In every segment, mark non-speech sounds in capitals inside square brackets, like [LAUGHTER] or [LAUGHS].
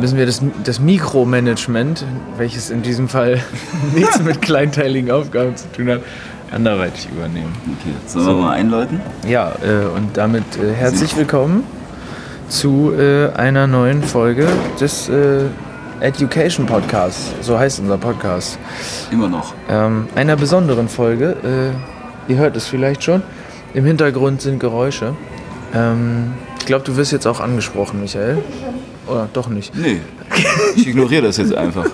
müssen wir das, das Mikromanagement, welches in diesem Fall [LAUGHS] nichts mit kleinteiligen Aufgaben zu tun hat, anderweitig übernehmen. Okay, sollen wir mal einläuten? Ja, äh, und damit äh, herzlich willkommen zu äh, einer neuen Folge des Education Podcasts. So heißt unser Podcast. Immer noch. Ähm, einer besonderen Folge. Ihr hört es vielleicht schon. Im Hintergrund sind Geräusche. Ähm, ich glaube, du wirst jetzt auch angesprochen, Michael. Oder doch nicht? Nee, ich ignoriere das jetzt einfach.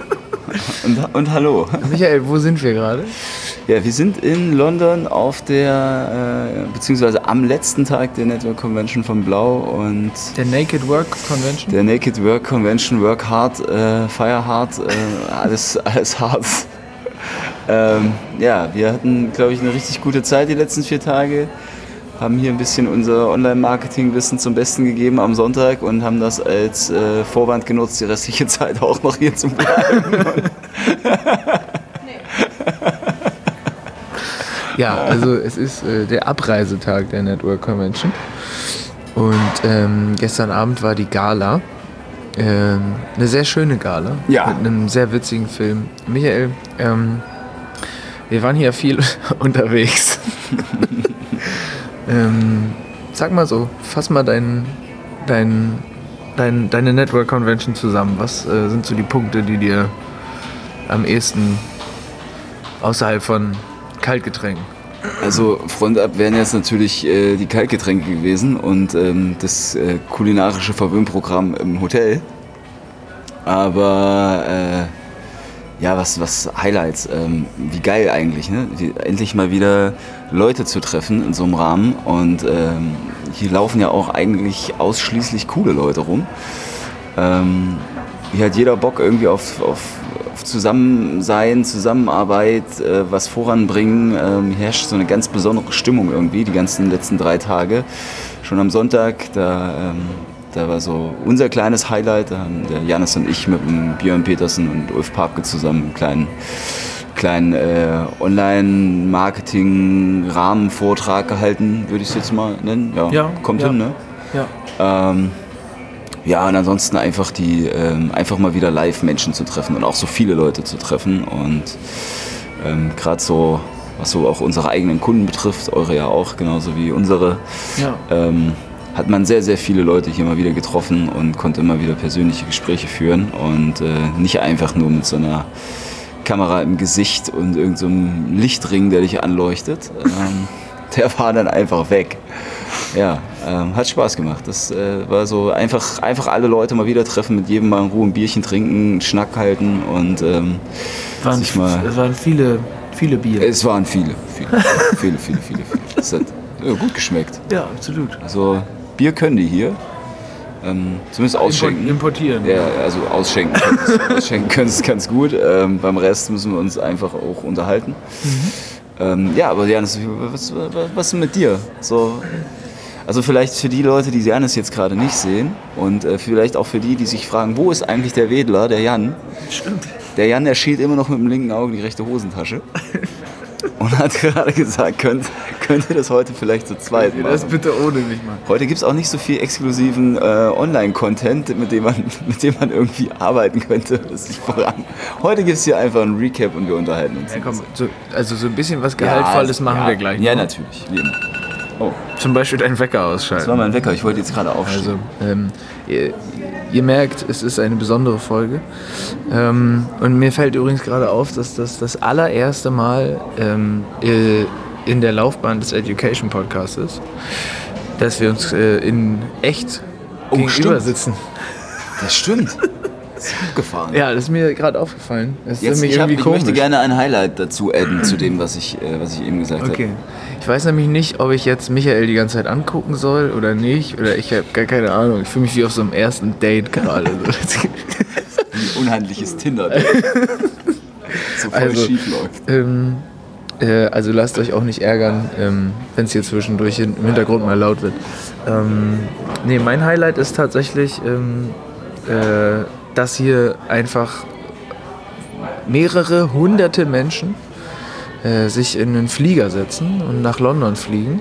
Und, und hallo. Michael, wo sind wir gerade? Ja, wir sind in London auf der, äh, beziehungsweise am letzten Tag der Network Convention von Blau und Der Naked Work Convention? der Naked Work Convention, Work Hard, äh, Fire Hard, äh, alles, alles hart. ähm, ja, wir hatten, glaube ich, eine richtig gute Zeit die letzten vier Tage. Haben hier ein bisschen unser Online-Marketing-Wissen zum Besten gegeben am Sonntag und haben das als äh, Vorwand genutzt, die restliche [LAUGHS] Zeit auch noch hier zu bleiben. Ja, also es ist äh, der Abreisetag der Network Convention. Und ähm, gestern Abend war die Gala. Ähm, eine sehr schöne Gala. Ja. Mit einem sehr witzigen Film. Michael, ähm, wir waren hier viel [LAUGHS] unterwegs. [LAUGHS] ähm, sag mal so, fass mal dein, dein, dein, deine Network Convention zusammen. Was äh, sind so die Punkte, die dir am ehesten außerhalb von Kaltgetränken Also Frontab wären jetzt natürlich äh, die Kaltgetränke gewesen und ähm, das äh, kulinarische Verwöhnprogramm im Hotel. Aber äh, ja, was, was Highlights, ähm, wie geil eigentlich, ne? Wie, endlich mal wieder Leute zu treffen in so einem Rahmen. Und ähm, hier laufen ja auch eigentlich ausschließlich coole Leute rum. Ähm, hier hat jeder Bock irgendwie auf, auf, auf Zusammensein, Zusammenarbeit, äh, was voranbringen. Ähm, hier herrscht so eine ganz besondere Stimmung irgendwie, die ganzen letzten drei Tage. Schon am Sonntag, da, ähm, da war so unser kleines Highlight. Da haben der Janis und ich mit dem Björn Petersen und Ulf Papke zusammen einen kleinen, kleinen äh, Online-Marketing-Rahmenvortrag gehalten, würde ich es jetzt mal nennen. Ja, Ja, kommt ja. hin, ne? Ja. Ähm, ja, und ansonsten einfach die, ähm, einfach mal wieder live Menschen zu treffen und auch so viele Leute zu treffen. Und ähm, gerade so, was so auch unsere eigenen Kunden betrifft, eure ja auch, genauso wie unsere, Ja. ähm, hat man sehr, sehr viele Leute hier mal wieder getroffen und konnte immer wieder persönliche Gespräche führen und äh, nicht einfach nur mit so einer Kamera im Gesicht und irgendeinem so Lichtring, der dich anleuchtet. [LAUGHS] Ähm, der war dann einfach weg. Ja, ähm, hat Spaß gemacht. Das äh, war so einfach, einfach alle Leute mal wieder treffen, mit jedem mal in Ruhe ein Bierchen trinken, einen Schnack halten und ähm, Waren, sich mal. es waren viele, viele Bier. Es waren viele, viele, viele, viele, viele, viele. Es hat ja, gut geschmeckt. ja, absolut. Also Bier können die hier. Ähm, zumindest ausschenken. Importieren. Ja, also ausschenken [LAUGHS] ausschenken können sie es ganz gut. Ähm, beim Rest müssen wir uns einfach auch unterhalten. Ähm, ja, aber Janis, was, was, ist denn mit dir? So, also vielleicht für die Leute, die Janis jetzt gerade nicht sehen und äh, vielleicht auch für die, die sich fragen, wo ist eigentlich der Wedler, der Jan? Stimmt. Der Jan, der schielt immer noch mit dem linken Auge die rechte Hosentasche. [LAUGHS] Und hat [LAUGHS] gerade gesagt, könnt, könnt ihr das heute vielleicht zu zweit machen? Das bitte ohne mich machen. Heute gibt es auch nicht so viel exklusiven äh, Online-Content, mit, dem man- [LAUGHS] mit dem man irgendwie arbeiten könnte. Das ist voran. Heute gibt es hier einfach ein Recap und wir unterhalten uns. Ja, komm, so, also so ein bisschen was Gehaltvolles machen ja, wir gleich. Ja, noch. natürlich. Wie immer. Oh, Zum Beispiel deinen Wecker das war ausschalten. mein Wecker. Ich wollte jetzt gerade aufstehen. Also, ähm, ihr, ihr merkt, es ist eine besondere Folge. Ähm, und mir fällt übrigens gerade auf, dass das das allererste Mal ähm, äh, in der Laufbahn des Education Podcasts ist, dass wir uns äh, in echt Oh, gegenüber stimmt. sitzen. das stimmt. [LAUGHS] Das ist abgefahren. Ja, das ist mir gerade aufgefallen. Das ist Jetzt, nämlich ich, hab, irgendwie ich komisch. möchte gerne ein Highlight dazu adden, zu dem, was ich, äh, was ich eben gesagt Okay. habe. Ich weiß nämlich nicht, ob ich jetzt Michael die ganze Zeit angucken soll oder nicht. Oder ich habe gar keine Ahnung. Ich fühle mich wie auf so einem ersten Date gerade. [LAUGHS] [LAUGHS] Ein unhandliches Tinder. [LAUGHS] so voll Also, schief läuft. Ähm, äh, also lasst euch auch nicht ärgern, ähm, wenn es hier zwischendurch im Hintergrund mal laut wird. Ähm, nee, mein Highlight ist tatsächlich, ähm, äh, dass hier einfach mehrere hunderte Menschen äh, sich in einen Flieger setzen und nach London fliegen,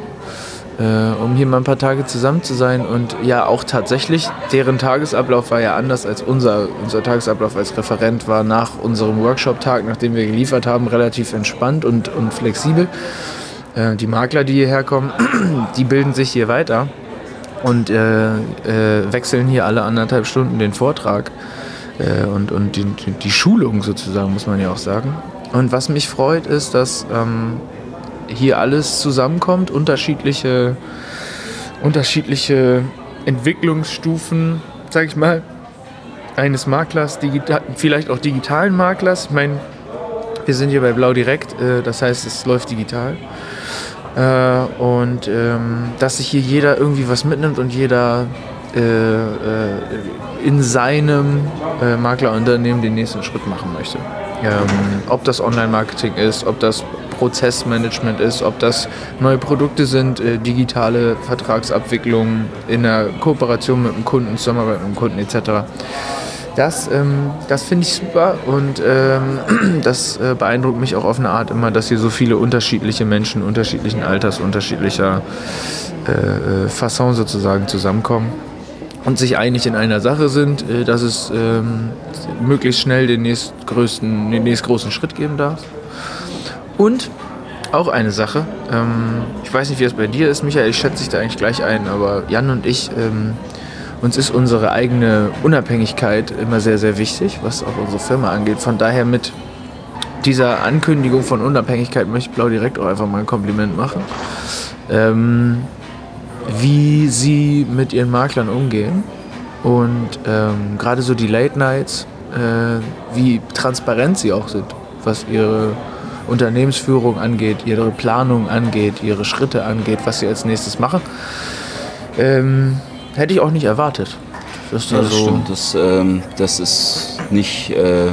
äh, um hier mal ein paar Tage zusammen zu sein. Und ja, auch tatsächlich, deren Tagesablauf war ja anders als unser. Unser Tagesablauf als Referent war nach unserem Workshop-Tag, nachdem wir geliefert haben, relativ entspannt und, und flexibel. Äh, die Makler, die hierher kommen, [CLEARS THROAT] die bilden sich hier weiter und äh, äh, wechseln hier alle anderthalb Stunden den Vortrag äh, und, und die, die, Schulung sozusagen, muss man ja auch sagen. Und was mich freut, ist, dass ähm, hier alles zusammenkommt, unterschiedliche, unterschiedliche Entwicklungsstufen, sag ich mal, eines Maklers, vielleicht auch digitalen Maklers. Ich meine, wir sind hier bei Blau Direkt, äh, das heißt, es läuft digital. Äh, und ähm, dass sich hier jeder irgendwie was mitnimmt und jeder in seinem äh, Maklerunternehmen den nächsten Schritt machen möchte. Ähm, ob das Online-Marketing ist, ob das Prozessmanagement ist, ob das neue Produkte sind, äh, digitale Vertragsabwicklung in der Kooperation mit dem Kunden, Zusammenarbeit mit dem Kunden etc. Das, ähm, das finde ich super und ähm, [CLEARS THROAT] das äh, beeindruckt mich auch auf eine Art immer, dass hier so viele unterschiedliche Menschen unterschiedlichen Alters, unterschiedlicher äh, äh, Fasson sozusagen zusammenkommen und sich einig in einer Sache sind, äh, dass es ähm, möglichst schnell den nächstgrößten, den nächstgroßen Schritt geben darf. Und auch eine Sache, ähm, ich weiß nicht, wie es bei dir ist, Michael, ich schätze dich da eigentlich gleich ein, aber Jan und ich, ähm, uns ist unsere eigene Unabhängigkeit immer sehr, sehr wichtig, was auch unsere Firma angeht. Von daher mit dieser Ankündigung von Unabhängigkeit möchte ich Blau direkt auch einfach mal ein Kompliment machen. Wie sie mit ihren Maklern umgehen und ähm, gerade so die Late Nights, äh, wie transparent sie auch sind, was ihre Unternehmensführung angeht, ihre Planung angeht, ihre Schritte angeht, was sie als nächstes machen. Ähm, hätte ich auch nicht erwartet. dass da Ja, das so- stimmt. Das, ähm, das ist nicht, äh,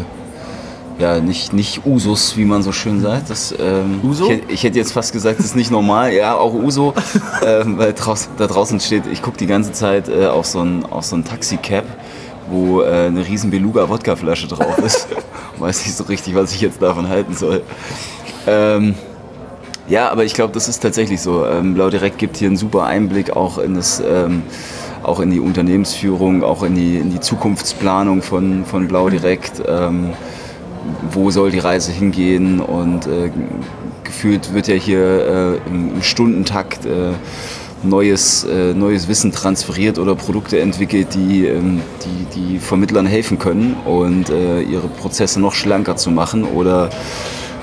ja, nicht, nicht Usus, wie man so schön sagt. Das, ähm, Uso? Ich, ich hätte jetzt fast gesagt, das ist nicht normal. Ja, auch Uso. [LAUGHS] ähm, weil draus, da draußen steht, ich gucke die ganze Zeit äh, auf so ein, auf so ein Taxicab, wo äh, eine riesen Beluga-Wodka-Flasche drauf ist. [LAUGHS] Weiß nicht so richtig, was ich jetzt davon halten soll. Ähm, ja, aber ich glaube, das ist tatsächlich so. Ähm, Blau Direkt gibt hier einen super Einblick auch in das, ähm, auch in die Unternehmensführung, auch in die, in die Zukunftsplanung von, von Blau Direkt. Ähm, wo soll die Reise hingehen? Und äh, gefühlt wird ja hier äh, im, im Stundentakt äh, neues, äh, neues Wissen transferiert oder Produkte entwickelt, die, ähm, die, die Vermittlern helfen können und äh, ihre Prozesse noch schlanker zu machen oder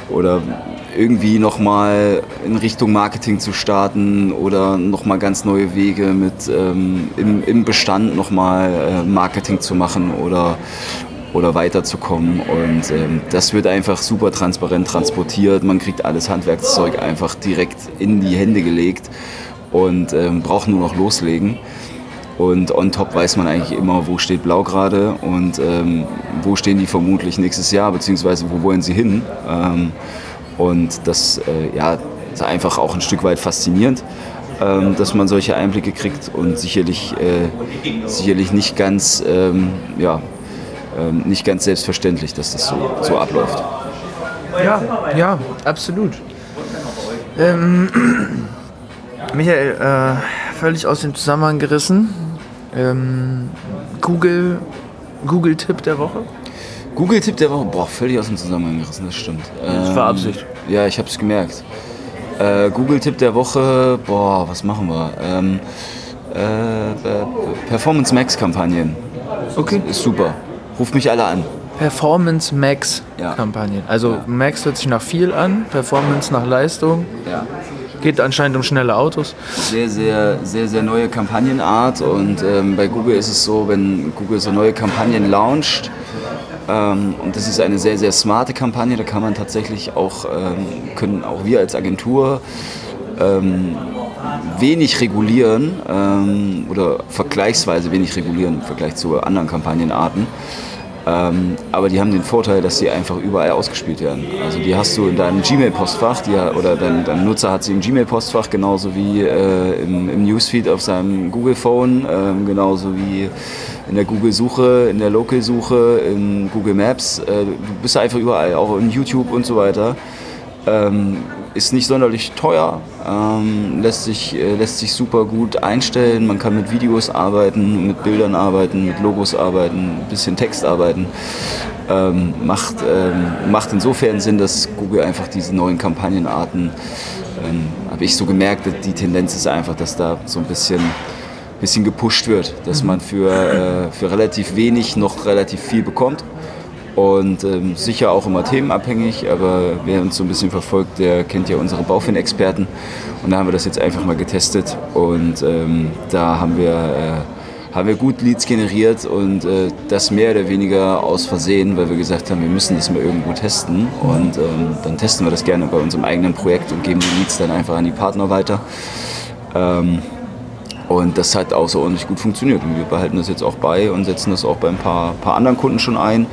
oder irgendwie nochmal in Richtung Marketing zu starten oder nochmal ganz neue Wege mit ähm, im, im Bestand nochmal äh, Marketing zu machen oder, oder weiterzukommen. Und ähm, das wird einfach super transparent transportiert. Man kriegt alles Handwerkszeug einfach direkt in die Hände gelegt und ähm, braucht nur noch loslegen. Und on top weiß man eigentlich immer, wo steht Blau gerade und ähm, wo stehen die vermutlich nächstes Jahr, beziehungsweise wo wollen sie hin. Ähm, und das äh, ja, ist einfach auch ein Stück weit faszinierend, ähm, dass man solche Einblicke kriegt und sicherlich, äh, sicherlich nicht, ganz, ähm, ja, nicht ganz selbstverständlich, dass das so, so abläuft. Ja, ja, absolut. Ähm, [CLEARS THROAT] Michael, äh, völlig aus dem Zusammenhang gerissen. Ähm, Google, Google-Tipp der Woche? Google-Tipp der Woche, boah, völlig aus dem Zusammenhang gerissen, das stimmt. Das war Ähm, Absicht. Ja, ich habe es gemerkt. Äh, Google-Tipp der Woche, boah, was machen wir? Ähm, äh, äh, Performance Max-Kampagnen. Okay. Ist super. Ruft mich alle an. Performance Max Ja. Kampagnen. Also Ja. Max hört sich nach viel an, Performance nach Leistung. Ja. Geht anscheinend um schnelle Autos. Sehr, sehr, sehr, sehr neue Kampagnenart und ähm, bei Google ist es so, wenn Google so neue Kampagnen launcht, ähm, und das ist eine sehr, sehr smarte Kampagne, da kann man tatsächlich auch, ähm, können auch wir als Agentur ähm, wenig regulieren ähm, oder vergleichsweise wenig regulieren im Vergleich zu anderen Kampagnenarten. Ähm, aber die haben den Vorteil, dass sie einfach überall ausgespielt werden. Also die hast du in deinem Gmail-Postfach oder dein, dein, Nutzer hat sie im Gmail-Postfach, genauso wie äh, im, im, Newsfeed auf seinem Google-Phone, äh, genauso wie in der Google-Suche, in der Local-Suche, in Google Maps. Äh, du bist einfach überall, auch in YouTube und so weiter. Ähm, ist nicht sonderlich teuer, ähm, lässt, sich, äh, lässt sich super gut einstellen. Man kann mit Videos arbeiten, mit Bildern arbeiten, mit Logos arbeiten, ein bisschen Text arbeiten. Ähm, macht, ähm, macht insofern Sinn, dass Google einfach diese neuen Kampagnenarten, ähm, habe ich so gemerkt, die Tendenz ist einfach, dass da so ein bisschen, bisschen gepusht wird, dass man für, äh, für relativ wenig noch relativ viel bekommt und ähm, sicher auch immer themenabhängig, aber wer uns so ein bisschen verfolgt, der kennt ja unsere Baufin-Experten und da haben wir das jetzt einfach mal getestet und ähm, da haben wir, äh, haben wir gut Leads generiert und äh, das mehr oder weniger aus Versehen, weil wir gesagt haben, wir müssen das mal irgendwo testen und ähm, dann testen wir das gerne bei unserem eigenen Projekt und geben die Leads dann einfach an die Partner weiter. Ähm, und das hat außerordentlich gut funktioniert. Und wir behalten das jetzt auch bei und setzen das auch bei ein paar, paar anderen Kunden schon ein.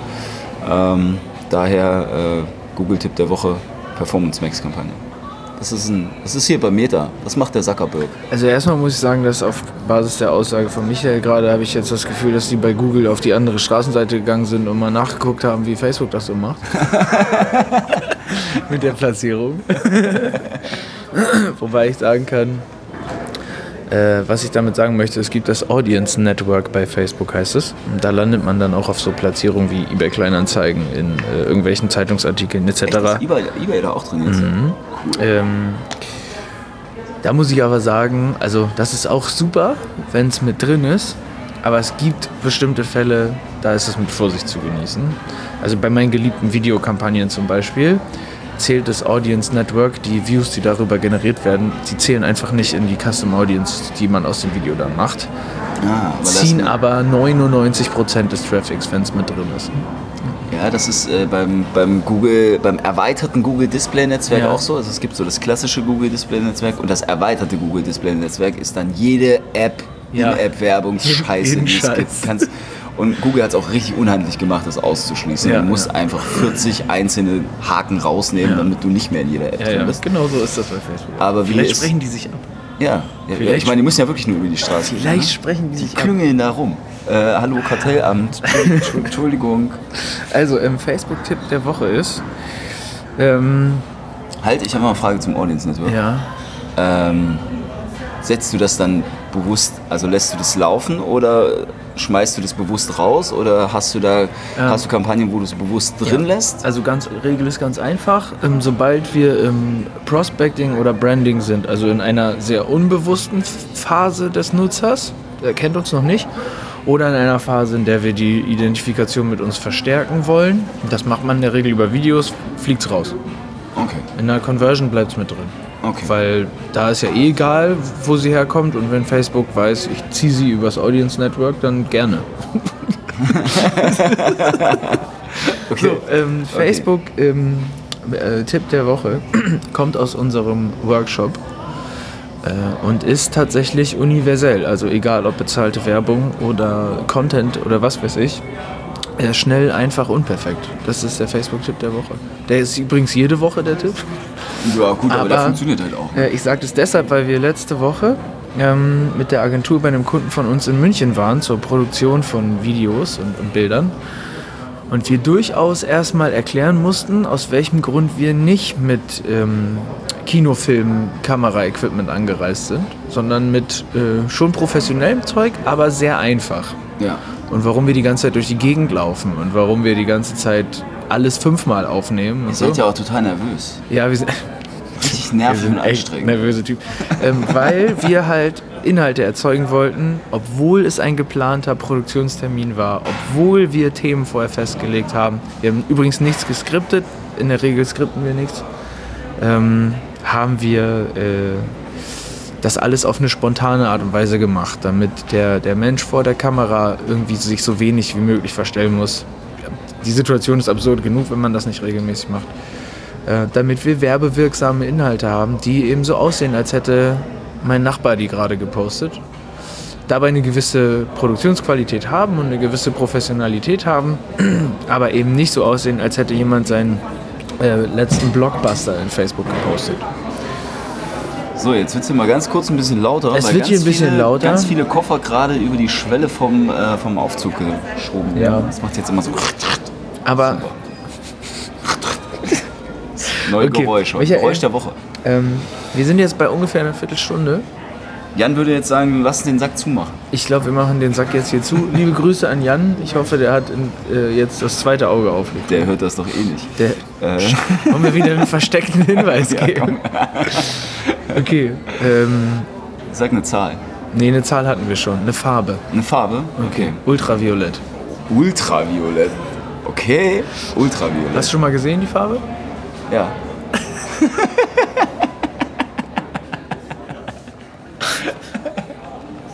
Ähm, daher äh, Google-Tipp der Woche, Performance Max-Kampagne. Das ist, ein, das ist hier bei Meta. Was macht der Zuckerberg? Also erstmal muss ich sagen, dass auf Basis der Aussage von Michael gerade habe ich jetzt das Gefühl, dass die bei Google auf die andere Straßenseite gegangen sind und mal nachgeguckt haben, wie Facebook das so macht. [LAUGHS] Mit der Platzierung. [LAUGHS] Wobei ich sagen kann, äh, was ich damit sagen möchte, es gibt das Audience Network bei Facebook, heißt es. Und da landet man dann auch auf so Platzierungen wie eBay Kleinanzeigen in äh, irgendwelchen Zeitungsartikeln etc. Echt, ist eBay, eBay da auch drin jetzt? Mhm. Cool. Ähm, da muss ich aber sagen, also das ist auch super, wenn es mit drin ist. Aber es gibt bestimmte Fälle, da ist es mit Vorsicht zu genießen. Also bei meinen geliebten Videokampagnen zum Beispiel zählt das Audience Network, die Views, die darüber generiert werden, die zählen einfach nicht in die Custom Audience, die man aus dem Video dann macht. Ah, aber ziehen aber 99% des Traffics, wenn es mit drin ist. Ja, das ist äh, beim, beim Google, beim erweiterten Google Display Netzwerk ja. auch so. Also es gibt so das klassische Google Display Netzwerk und das erweiterte Google Display Netzwerk ist dann jede App, ja. In-App-Werbung, Scheiße, die es gibt. Kannst, und Google hat es auch richtig unheimlich gemacht, das auszuschließen. Ja, du musst ja. einfach 40 einzelne Haken rausnehmen, ja. damit du nicht mehr in jeder App drin bist. Genau so ist das bei Facebook. Aber Vielleicht sprechen die sich ab. Ja, ich meine, die müssen ja wirklich nur über die Straße. Vielleicht gehen, sprechen die, die sich klüngeln ab. da rum. Äh, hallo Kartellamt, [LAUGHS] Entschuldigung. Also, im Facebook-Tipp der Woche ist. Ähm, halt, ich habe mal eine Frage zum Audience Network. Ja. Ähm, setzt du das dann bewusst, also lässt du das laufen oder schmeißt du das bewusst raus oder hast du da ähm, hast du Kampagnen, wo du es bewusst drin ja. lässt? Also ganz Regel ist ganz einfach. Ähm, sobald wir im Prospecting oder Branding sind, also in einer sehr unbewussten Phase des Nutzers, der kennt uns noch nicht, oder in einer Phase, in der wir die Identifikation mit uns verstärken wollen, das macht man in der Regel über Videos, fliegt es raus. Okay. In der Conversion bleibt es mit drin. Okay. Weil da ist ja eh egal, wo sie herkommt und wenn Facebook weiß, ich ziehe sie übers Audience Network, dann gerne. [LAUGHS] okay. So, ähm, Facebook, okay. ähm, äh, Tipp der Woche, [CLEARS THROAT] kommt aus unserem Workshop äh, und ist tatsächlich universell. Also egal ob bezahlte Werbung oder Content oder was weiß ich. Er ist schnell, einfach, unperfekt. Das ist der Facebook-Tipp der Woche. Der ist übrigens jede Woche der Tipp. Ja, gut, aber, aber der funktioniert halt auch. Äh, ich sage das deshalb, weil wir letzte Woche ähm, mit der Agentur bei einem Kunden von uns in München waren zur Produktion von Videos und, und Bildern. Und wir durchaus erstmal erklären mussten, aus welchem Grund wir nicht mit ähm, Kinofilm, Kameraequipment angereist sind, sondern mit äh, schon professionellem Zeug, aber sehr einfach. Ja. Und warum wir die ganze Zeit durch die Gegend laufen und warum wir die ganze Zeit alles fünfmal aufnehmen. Ihr seid so. ja auch total nervös. Ja, wir sind richtig nervig und anstrengend. Nervöse Typ. ähm, weil wir halt Inhalte erzeugen wollten, obwohl es ein geplanter Produktionstermin war, obwohl wir Themen vorher festgelegt haben. Wir haben übrigens nichts geskriptet, in der Regel skripten wir nichts. Ähm, haben wir äh, das alles auf eine spontane Art und Weise gemacht, damit der, der Mensch vor der Kamera irgendwie sich so wenig wie möglich verstellen muss. Die Situation ist absurd genug, wenn man das nicht regelmäßig macht. Äh, damit wir werbewirksame Inhalte haben, die eben so aussehen, als hätte mein Nachbar die gerade gepostet. dabei eine gewisse Produktionsqualität haben und eine gewisse Professionalität haben, [CLEARS THROAT] aber eben nicht so aussehen, als hätte jemand seinen äh, letzten Blockbuster in Facebook gepostet. So, jetzt wird es mal ganz kurz ein bisschen lauter. Es wird hier ein bisschen viele, lauter. Ganz viele Koffer gerade über die Schwelle vom, äh, vom Aufzug geschoben. Ja. Das macht jetzt immer so. Aber [LAUGHS] Neue Okay, Geräusche. Michael- Geräusch der Woche. ähm, wir sind jetzt bei ungefähr einer Viertelstunde. Jan würde jetzt sagen, lass den Sack zumachen. Ich glaube, wir machen den Sack jetzt hier zu. Liebe Grüße an Jan. Ich hoffe, der hat äh, jetzt das zweite Auge aufgelegt. Der hört das doch eh nicht. Der, Äh, [LAUGHS] wollen wir wieder einen versteckten Hinweis [LAUGHS] geben? Okay. Ähm, sag eine Zahl. nee, eine Zahl hatten wir schon. Eine Farbe. Eine Farbe? Okay. Ultraviolett. Ultraviolett. Okay. Ultraviolett. Hast du schon mal gesehen, die Farbe? Ja. [LAUGHS]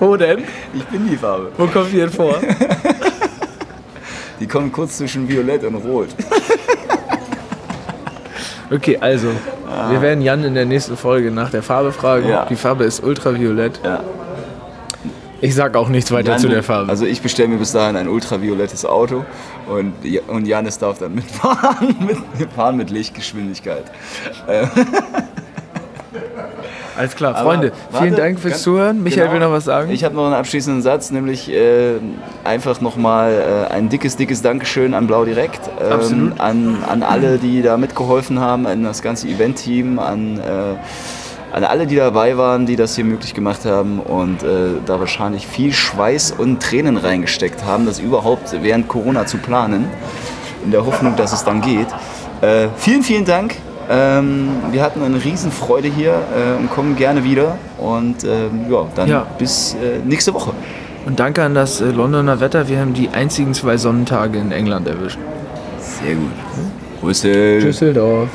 Wo denn? Ich bin die Farbe. Wo kommt die denn vor? [LAUGHS] Die kommen kurz zwischen Violett und Rot. [LAUGHS] Okay, also, wir werden Jan in der nächsten Folge nach der Farbe fragen. Ja. Die Farbe ist ultraviolett. Ja. Ich sag auch nichts weiter zu der Farbe. Also ich bestelle mir bis dahin ein ultraviolettes Auto und, und Janis darf dann mitfahren, [LAUGHS] mit, wir fahren mit Lichtgeschwindigkeit. Alles klar, Aber Freunde, vielen warte, Dank fürs Zuhören. Michael genau. will noch was sagen. Ich habe noch einen abschließenden Satz, nämlich äh, einfach nochmal äh, ein dickes, dickes Dankeschön an Blau Direkt, ähm, an, an alle, die da mitgeholfen haben, an das ganze Event-Team, an, äh, an alle, die dabei waren, die das hier möglich gemacht haben und äh, da wahrscheinlich viel Schweiß und Tränen reingesteckt haben, das überhaupt während Corona zu planen, in der Hoffnung, dass es dann geht. Äh, vielen, vielen Dank. Ähm, wir hatten eine Riesenfreude hier äh, und kommen gerne wieder. Und ähm, ja, dann Ja. bis äh, nächste Woche. Und danke an das äh, Londoner Wetter. Wir haben die einzigen zwei Sonnentage in England erwischt. Sehr gut. Grüße. Düsseldorf.